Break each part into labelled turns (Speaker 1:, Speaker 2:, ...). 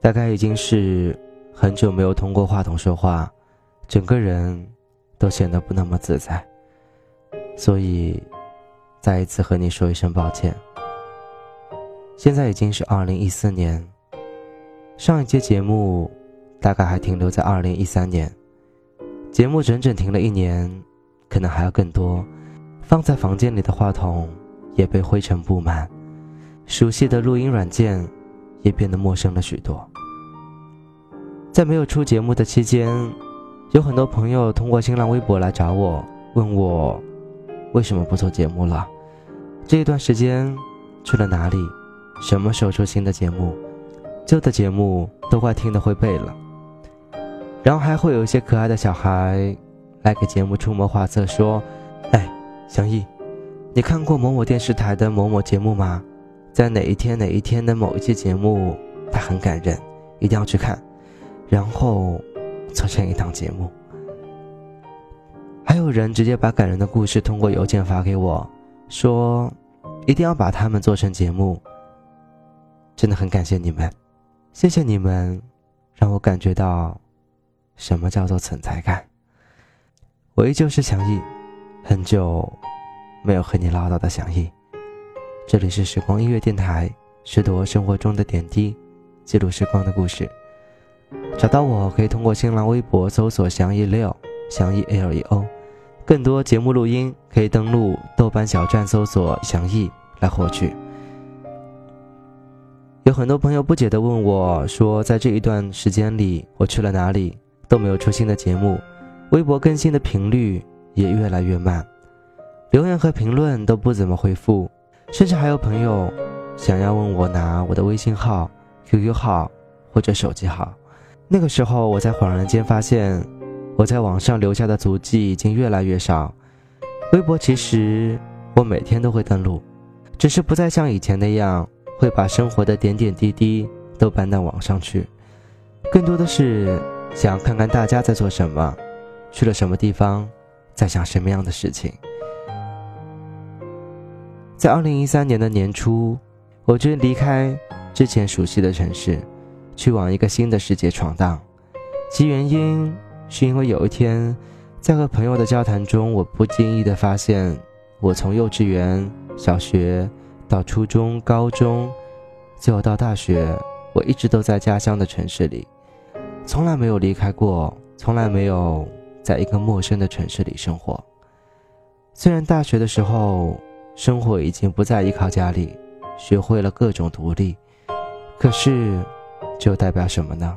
Speaker 1: 大概已经是很久没有通过话筒说话，整个人都显得不那么自在，所以再一次和你说一声抱歉。现在已经是二零一四年，上一节节目大概还停留在二零一三年，节目整整停了一年，可能还要更多。放在房间里的话筒也被灰尘布满，熟悉的录音软件也变得陌生了许多。在没有出节目的期间，有很多朋友通过新浪微博来找我，问我为什么不做节目了。这一段时间去了哪里？什么时候出新的节目？旧的节目都快听得会背了。然后还会有一些可爱的小孩来给节目出谋划策，说：“哎，祥义，你看过某某电视台的某某节目吗？在哪一天哪一天的某一期节目，它很感人，一定要去看。”然后做成一档节目，还有人直接把感人的故事通过邮件发给我，说一定要把他们做成节目。真的很感谢你们，谢谢你们，让我感觉到什么叫做存在感。我依旧是想义，很久没有和你唠叨的想义。这里是时光音乐电台，拾掇生活中的点滴，记录时光的故事。找到我可以通过新浪微博搜索“祥一六”，祥一 L E O，更多节目录音可以登录豆瓣小站搜索“祥一”来获取。有很多朋友不解地问我说，在这一段时间里我去了哪里，都没有出新的节目，微博更新的频率也越来越慢，留言和评论都不怎么回复，甚至还有朋友想要问我拿我的微信号、QQ 号或者手机号。那个时候，我才恍然间发现，我在网上留下的足迹已经越来越少。微博其实我每天都会登录，只是不再像以前那样会把生活的点点滴滴都搬到网上去，更多的是想看看大家在做什么，去了什么地方，在想什么样的事情。在二零一三年的年初，我决定离开之前熟悉的城市。去往一个新的世界闯荡，其原因是因为有一天，在和朋友的交谈中，我不经意的发现，我从幼稚园、小学到初中、高中，最后到大学，我一直都在家乡的城市里，从来没有离开过，从来没有在一个陌生的城市里生活。虽然大学的时候，生活已经不再依靠家里，学会了各种独立，可是。就代表什么呢？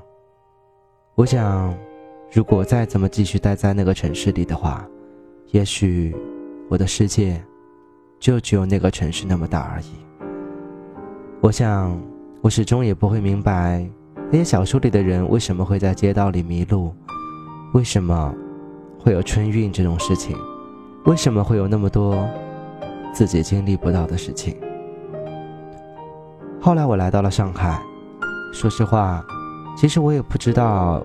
Speaker 1: 我想，如果再这么继续待在那个城市里的话，也许我的世界就只有那个城市那么大而已。我想，我始终也不会明白那些小说里的人为什么会在街道里迷路，为什么会有春运这种事情，为什么会有那么多自己经历不到的事情。后来，我来到了上海。说实话，其实我也不知道，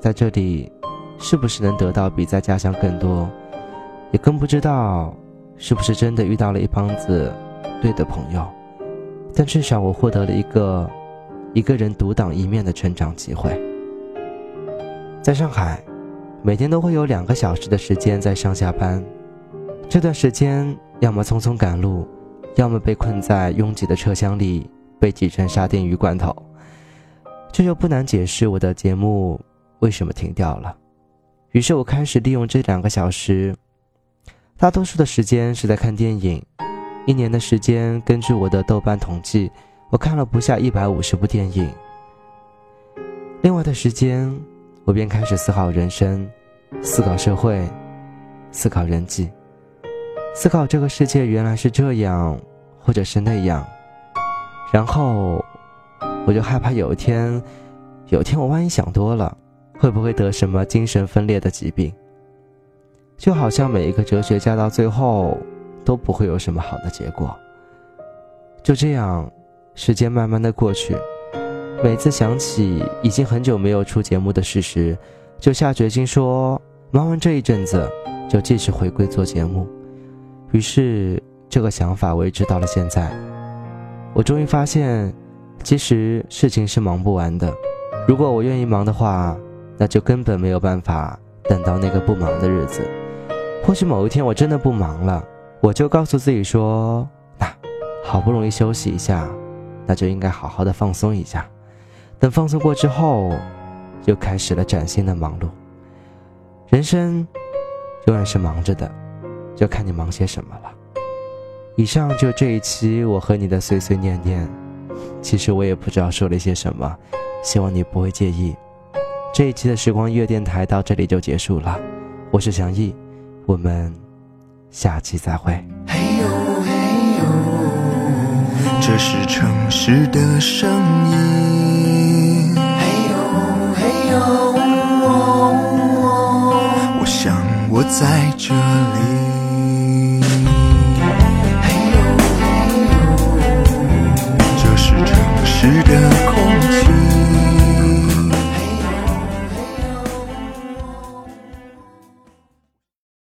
Speaker 1: 在这里是不是能得到比在家乡更多，也更不知道是不是真的遇到了一帮子对的朋友。但至少我获得了一个一个人独当一面的成长机会。在上海，每天都会有两个小时的时间在上下班，这段时间要么匆匆赶路，要么被困在拥挤的车厢里，被挤成沙丁鱼罐头。这就不难解释我的节目为什么停掉了。于是我开始利用这两个小时，大多数的时间是在看电影。一年的时间，根据我的豆瓣统计，我看了不下一百五十部电影。另外的时间，我便开始思考人生，思考社会，思考人际，思考这个世界原来是这样，或者是那样，然后。我就害怕有一天，有一天我万一想多了，会不会得什么精神分裂的疾病？就好像每一个哲学家到最后都不会有什么好的结果。就这样，时间慢慢的过去，每次想起已经很久没有出节目的事实，就下决心说，忙完这一阵子，就继续回归做节目。于是，这个想法维持到了现在。我终于发现。其实事情是忙不完的，如果我愿意忙的话，那就根本没有办法等到那个不忙的日子。或许某一天我真的不忙了，我就告诉自己说：“那好不容易休息一下，那就应该好好的放松一下。等放松过之后，又开始了崭新的忙碌。人生永远是忙着的，就看你忙些什么了。”以上就这一期我和你的碎碎念念，其实我也不知道说了些什么，希望你不会介意。这一期的时光音乐电台到这里就结束了，我是祥毅，我们下期再会。嘿呦嘿
Speaker 2: 呦，这是城市的声音。嘿呦嘿呦，我想我在这里。